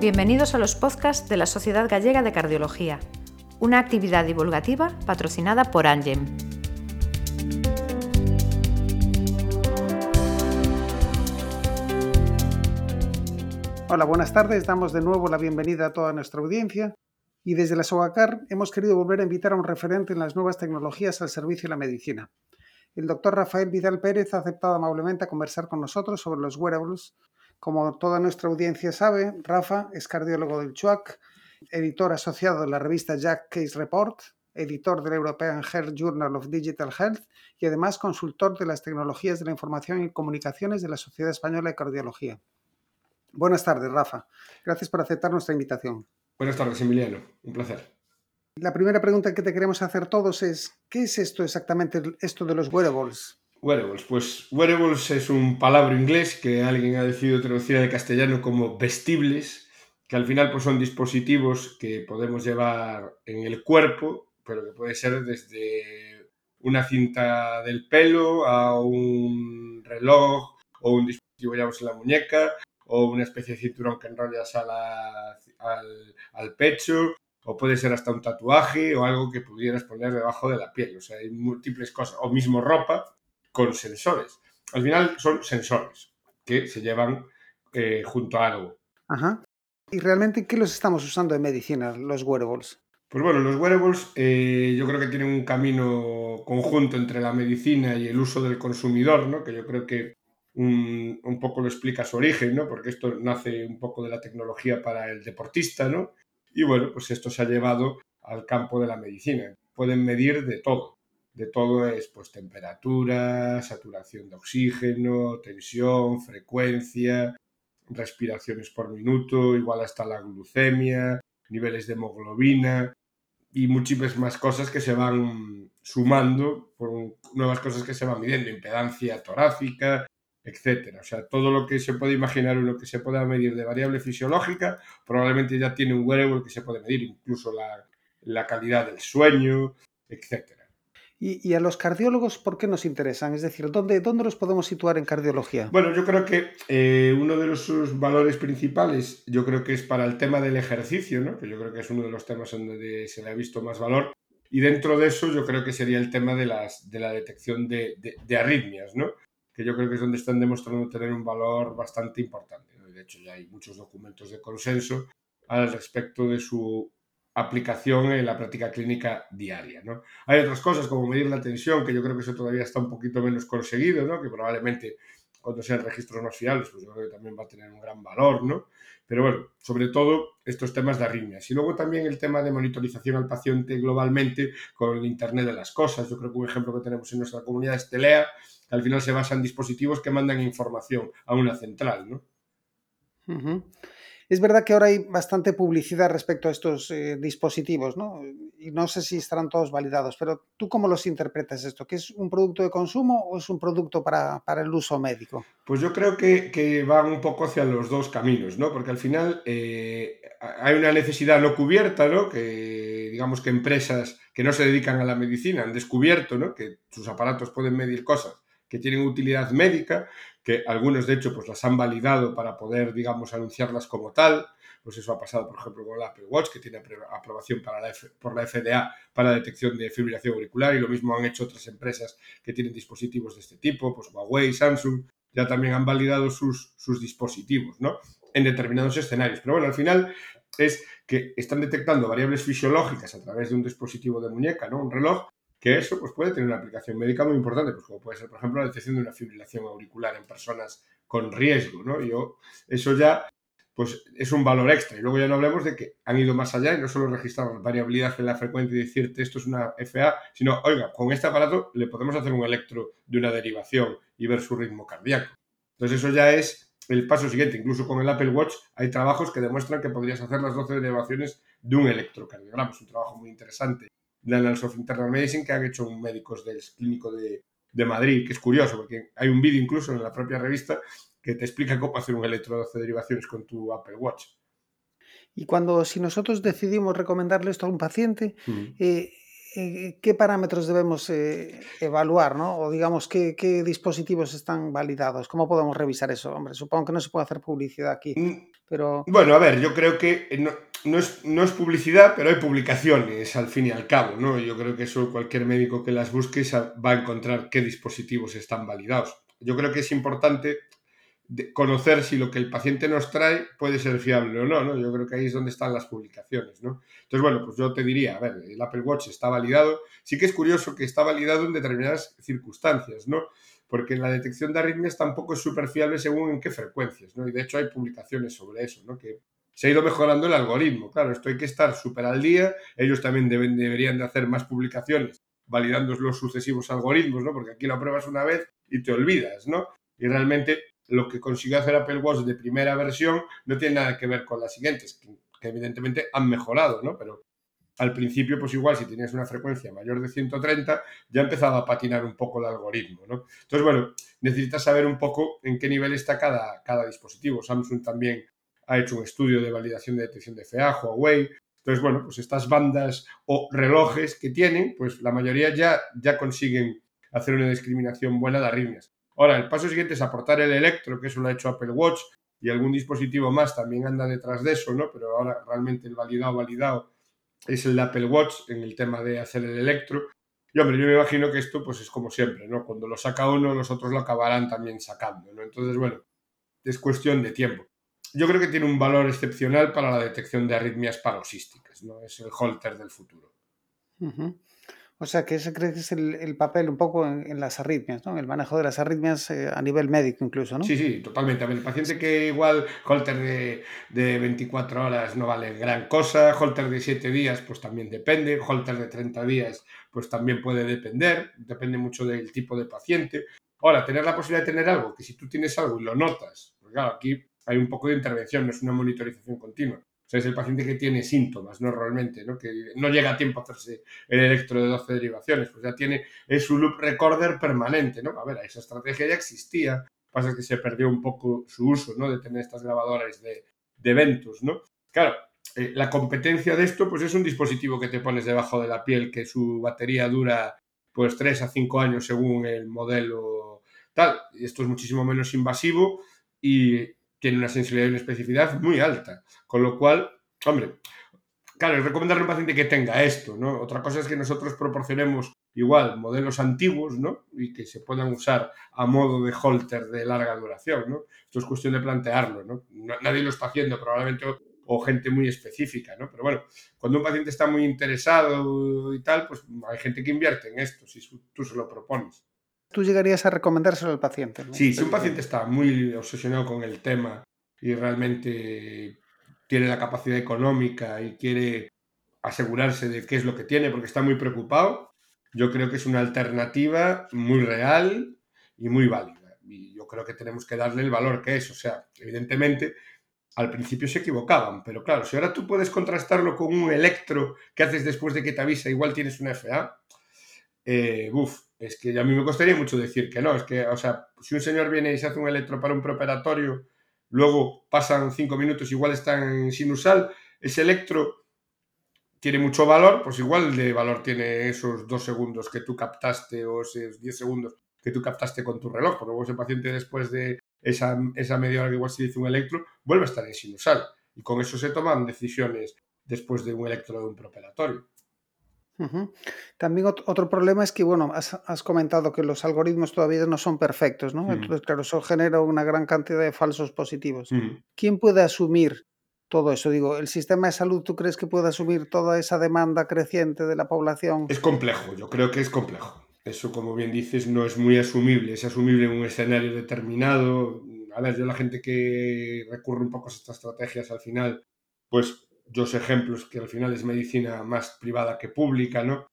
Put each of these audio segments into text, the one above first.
Bienvenidos a los podcasts de la Sociedad Gallega de Cardiología, una actividad divulgativa patrocinada por Angem. Hola, buenas tardes. Damos de nuevo la bienvenida a toda nuestra audiencia y desde la SOACAR hemos querido volver a invitar a un referente en las nuevas tecnologías al servicio de la medicina. El doctor Rafael Vidal Pérez ha aceptado amablemente a conversar con nosotros sobre los wearables como toda nuestra audiencia sabe, Rafa es cardiólogo del CHUAC, editor asociado de la revista Jack Case Report, editor del European Health Journal of Digital Health y además consultor de las tecnologías de la información y comunicaciones de la Sociedad Española de Cardiología. Buenas tardes, Rafa. Gracias por aceptar nuestra invitación. Buenas tardes, Emiliano. Un placer. La primera pregunta que te queremos hacer todos es, ¿qué es esto exactamente, esto de los wearables? Wearables, pues wearables es un palabra inglés que alguien ha decidido traducir al castellano como vestibles, que al final pues son dispositivos que podemos llevar en el cuerpo, pero que puede ser desde una cinta del pelo a un reloj o un dispositivo llevamos en la muñeca o una especie de cinturón que enrollas al, al pecho o puede ser hasta un tatuaje o algo que pudieras poner debajo de la piel. O sea, hay múltiples cosas. O mismo ropa con sensores. Al final son sensores que se llevan eh, junto a algo. Ajá. ¿Y realmente qué los estamos usando en medicina, los wearables? Pues bueno, los wearables eh, yo creo que tienen un camino conjunto entre la medicina y el uso del consumidor, ¿no? que yo creo que un, un, poco lo explica su origen, ¿no? porque esto nace un poco de la tecnología para el deportista, ¿no? y bueno, pues esto se ha llevado al campo de la medicina. Pueden medir de todo, de todo es pues temperatura, saturación de oxígeno, tensión, frecuencia, respiraciones por minuto, igual hasta la glucemia, niveles de hemoglobina y muchísimas más cosas que se van sumando por nuevas cosas que se van midiendo, impedancia torácica, etcétera. O sea, todo lo que se puede imaginar uno que se pueda medir de variable fisiológica, probablemente ya tiene un wearable que se puede medir, incluso la, la calidad del sueño, etcétera. ¿Y, a los cardiólogos por qué nos interesan? Es decir, ¿dónde, dónde los podemos situar en cardiología? Bueno, yo creo que eh, uno de los, sus valores principales, yo creo que es para el tema del ejercicio, ¿no? que yo creo que es uno de los temas en donde se le ha visto más valor. Y dentro de eso yo creo que sería el tema de, las, de la detección de, de, arritmias, ¿no? que yo creo que es donde están demostrando tener un valor bastante importante. De hecho, ya hay muchos documentos de consenso al respecto de su aplicación en la práctica clínica diaria. ¿no? Hay otras cosas como medir la tensión, que yo creo que eso todavía está un poquito menos conseguido, ¿no? que probablemente cuando sean registros no fiables, pues yo creo que también va a tener un gran valor, ¿no? Pero bueno, sobre todo estos temas de arritmias. Y luego también el tema de monitorización al paciente globalmente con el Internet de las cosas. Yo creo que un ejemplo que tenemos en nuestra comunidad es Telea, que al final se basa en dispositivos que mandan información a una central, ¿no? Es verdad que ahora hay bastante publicidad respecto a estos eh, dispositivos, ¿no? Y no sé si estarán todos validados, pero ¿tú cómo los interpretas esto? ¿Que es un producto de consumo o es un producto para, el uso médico? Pues yo creo que, van un poco hacia los dos caminos, ¿no? Porque al final eh, hay una necesidad no cubierta, ¿no? Que digamos que empresas que no se dedican a la medicina han descubierto, ¿no? Que sus aparatos pueden medir cosas que tienen utilidad médica, que algunos de hecho pues las han validado para poder, digamos, anunciarlas como tal. Pues eso ha pasado, por ejemplo, con el Apple Watch, que tiene aprobación por la FDA para la detección de fibrilación auricular, y lo mismo han hecho otras empresas que tienen dispositivos de este tipo, pues Huawei, Samsung, ya también han validado sus, sus dispositivos, ¿no? En determinados escenarios. Pero bueno, al final es que están detectando variables fisiológicas a través de un dispositivo de muñeca, ¿no? Un reloj, que eso pues, puede tener una aplicación médica muy importante, pues como puede ser, por ejemplo, la detección de una fibrilación auricular en personas con riesgo, ¿no? Yo, eso ya pues es un valor extra. Y luego ya no hablemos de que han ido más allá y no solo registrar variabilidad en la frecuencia y decirte esto es una FA, sino, oiga, con este aparato le podemos hacer un electro de una derivación y ver su ritmo cardíaco. Entonces eso ya es el paso siguiente. Incluso con el Apple Watch hay trabajos que demuestran que podrías hacer las 12 derivaciones de un electrocardiograma. Es un trabajo muy interesante Annals of Internal Medicine que han hecho un médicos del clínico de, de, Madrid, que es curioso porque hay un vídeo incluso en la propia revista que te explica cómo hacer un electrodo de derivaciones con tu Apple Watch. Y cuando, si nosotros decidimos recomendarle esto a un paciente, eh, eh, ¿qué parámetros debemos eh, evaluar? ¿no? O digamos, ¿qué, ¿qué, dispositivos están validados? ¿Cómo podemos revisar eso? Hombre, supongo que no se puede hacer publicidad aquí. Mm, pero... Bueno, a ver, yo creo que no, no, es, no es publicidad, pero hay publicaciones al fin y al cabo, ¿no? Yo creo que eso cualquier médico que las busque va a encontrar qué dispositivos están validados. Yo creo que es importante conocer si lo que el paciente nos trae puede ser fiable o no, ¿no? Yo creo que ahí es donde están las publicaciones, ¿no? Entonces, bueno, pues yo te diría, a ver, el Apple Watch está validado, sí que es curioso que está validado en determinadas circunstancias, ¿no? Porque la detección de arritmias tampoco es súper fiable según en qué frecuencias, ¿no? Y de hecho hay publicaciones sobre eso, ¿no? Que se ha ido mejorando el algoritmo, claro, esto hay que estar súper al día, ellos también deben, deberían de hacer más publicaciones validando los sucesivos algoritmos, ¿no? Porque aquí lo pruebas una vez y te olvidas, ¿no? Y realmente lo que consiguió hacer Apple Watch de primera versión no tiene nada que ver con las siguientes, que, evidentemente han mejorado, ¿no? Pero al principio, pues igual, si tenías una frecuencia mayor de 130, ya empezaba a patinar un poco el algoritmo, ¿no? Entonces, bueno, necesitas saber un poco en qué nivel está cada, cada dispositivo. Samsung también ha hecho un estudio de validación de detección de FA, Huawei. Entonces, bueno, pues estas bandas o relojes que tienen, pues la mayoría ya, ya consiguen hacer una discriminación buena de arritmias. Ahora, el paso siguiente es aportar el electro, que eso lo ha hecho Apple Watch y algún dispositivo más también anda detrás de eso, ¿no? Pero ahora realmente el validado, validado es el de Apple Watch en el tema de hacer el electro. Y hombre, yo me imagino que esto pues es como siempre, ¿no? Cuando lo saca uno, los otros lo acabarán también sacando, ¿no? Entonces, bueno, es cuestión de tiempo. Yo creo que tiene un valor excepcional para la detección de arritmias paroxísticas, ¿no? Es el holter del futuro. O sea, que ese cree que es el, papel un poco en, las arritmias, ¿no? En el manejo de las arritmias eh, a nivel médico incluso, ¿no? Sí, sí, totalmente. A ver, el paciente que igual holter de, de 24 horas no vale gran cosa, holter de 7 días pues también depende, holter de 30 días pues también puede depender, depende mucho del tipo de paciente. Ahora, tener la posibilidad de tener algo, que si tú tienes algo y lo notas, porque claro, aquí hay un poco de intervención, no es una monitorización continua sea, es el paciente que tiene síntomas, ¿no? Realmente, ¿no? Que no llega a tiempo a hacerse el electro de 12 derivaciones, pues ya tiene, es su loop recorder permanente, ¿no? A ver, esa estrategia ya existía, pasa que se perdió un poco su uso, ¿no? De tener estas grabadoras de, eventos, ¿no? Claro, eh, la competencia de esto, pues es un dispositivo que te pones debajo de la piel, que su batería dura, pues 3 a 5 años según el modelo tal, y esto es muchísimo menos invasivo y tiene una sensibilidad y una especificidad muy alta. Con lo cual, hombre, claro, es recomendarle a un paciente que tenga esto, ¿no? Otra cosa es que nosotros proporcionemos igual modelos antiguos, ¿no? Y que se puedan usar a modo de holter de larga duración, ¿no? Esto es cuestión de plantearlo, ¿no? Nadie lo está haciendo, probablemente, o, gente muy específica, ¿no? Pero bueno, cuando un paciente está muy interesado y tal, pues hay gente que invierte en esto, si tú se lo propones tú llegarías a recomendárselo al paciente. Sí, si un paciente está muy obsesionado con el tema y realmente tiene la capacidad económica y quiere asegurarse de qué es lo que tiene porque está muy preocupado, yo creo que es una alternativa muy real y muy válida. Y yo creo que tenemos que darle el valor que es. O sea, evidentemente, al principio se equivocaban, pero claro, si ahora tú puedes contrastarlo con un electro que haces después de que te avisa, igual tienes una FA, eh, es que a mí me costaría mucho decir que no. Es que, o sea, si un señor viene y se hace un electro para un preoperatorio, luego pasan cinco minutos, igual está en sinusal, ese electro tiene mucho valor, pues igual de valor tiene esos dos segundos que tú captaste o esos diez segundos que tú captaste con tu reloj, porque luego ese paciente después de esa, esa media hora que igual se hizo un electro, vuelve a estar en sinusal. Y con eso se toman decisiones después de un electro de un También otro problema es que, bueno, has, comentado que los algoritmos todavía no son perfectos, ¿no? Entonces, claro, eso genera una gran cantidad de falsos positivos. ¿Quién puede asumir todo eso? Digo, ¿el sistema de salud tú crees que puede asumir toda esa demanda creciente de la población? Es complejo, yo creo que es complejo. Eso, como bien dices, no es muy asumible. Es asumible en un escenario determinado. A ver, yo la gente que recurre un poco a estas estrategias al final, pues dos ejemplos que al final es medicina más privada que pública, ¿no?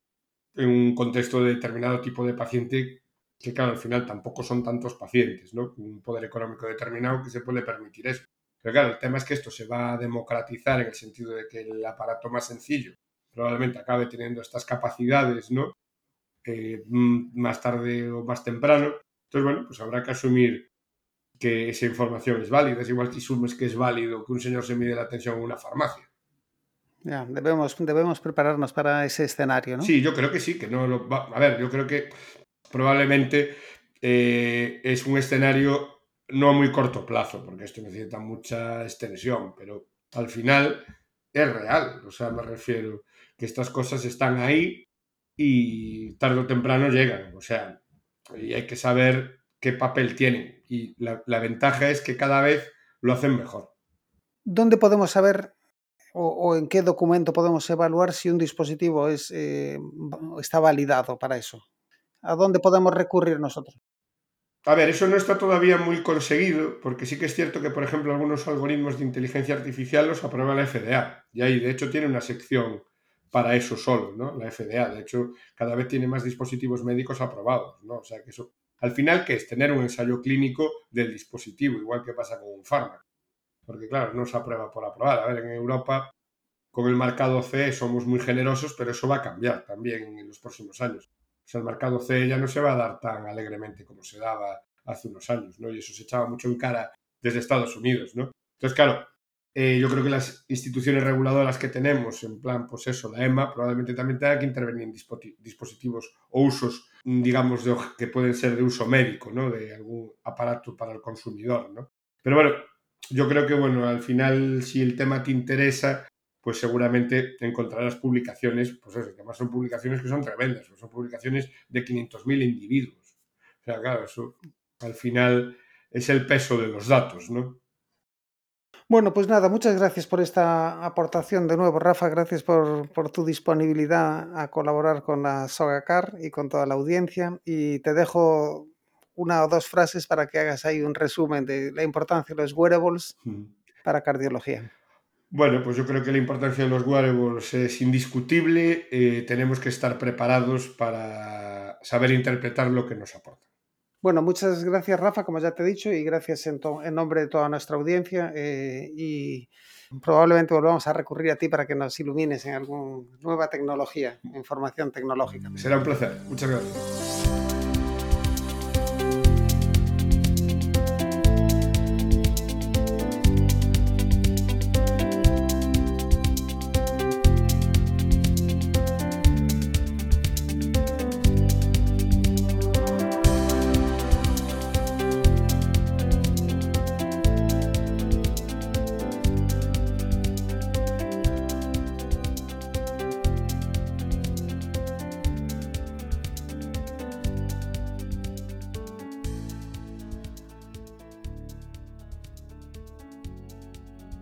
En un contexto de determinado tipo de paciente que, claro, al final tampoco son tantos pacientes, ¿no? Un poder económico determinado que se puede permitir eso. Pero claro, el tema es que esto se va a democratizar en el sentido de que el aparato más sencillo probablemente acabe teniendo estas capacidades, ¿no? Eh, mm, más tarde o más temprano. Entonces, bueno, pues habrá que asumir que esa información es válida. Es igual que asumes que es válido que un señor se mide la tensión en una farmacia debemos, debemos prepararnos para ese escenario, ¿no? Sí, yo creo que sí, que no lo A ver, yo creo que probablemente eh, es un escenario no a muy corto plazo, porque esto necesita mucha extensión, pero al final es real. O sea, me refiero que estas cosas están ahí y tarde o temprano llegan. O sea, y hay que saber qué papel tienen. Y la, la ventaja es que cada vez lo hacen mejor. ¿Dónde podemos saber o, en qué documento podemos evaluar si un dispositivo es, eh, está validado para eso? ¿A dónde podemos recurrir nosotros? A ver, eso no está todavía muy conseguido, porque sí que es cierto que, por ejemplo, algunos algoritmos de inteligencia artificial los aprueba la FDA, y ahí, de hecho, tiene una sección para eso solo, ¿no? La FDA, de hecho, cada vez tiene más dispositivos médicos aprobados, ¿no? O sea, que eso, al final, ¿qué es? Tener un ensayo clínico del dispositivo, igual que pasa con un fármaco. Porque, claro, no se aprueba por aprobar. A ver, en Europa, con el marcado CE somos muy generosos, pero eso va a cambiar también en los próximos años o sea, el mercado C ya no se va a dar tan alegremente como se daba hace unos años, ¿no? Y eso se echaba mucho en cara desde Estados Unidos, ¿no? Entonces, claro, eh, yo creo que las instituciones reguladoras que tenemos, en plan, pues eso, la EMA, probablemente también tenga que intervenir en dispositivos o usos, digamos, que pueden ser de uso médico, ¿no? De algún aparato para el consumidor, ¿no? Pero bueno, yo creo que, bueno, al final, si el tema te interesa, pues seguramente encontrarás publicaciones, pues eso, además son publicaciones que son tremendas, pues son publicaciones de 500.000 individuos. O sea, claro, eso al final es el peso de los datos, ¿no? Bueno, pues nada, muchas gracias por esta aportación de nuevo, Rafa. Gracias por, por, tu disponibilidad a colaborar con la Sogacar y con toda la audiencia. Y te dejo una o dos frases para que hagas ahí un resumen de la importancia de los wearables para cardiología. Bueno, pues yo creo que la importancia de los wearables es indiscutible. Eh, tenemos que estar preparados para saber interpretar lo que nos aporta. Bueno, muchas gracias Rafa, como ya te he dicho, y gracias en, en nombre de toda nuestra audiencia. Eh, y probablemente volvamos a recurrir a ti para que nos ilumines en alguna nueva tecnología, información tecnológica. Será un placer. Muchas gracias.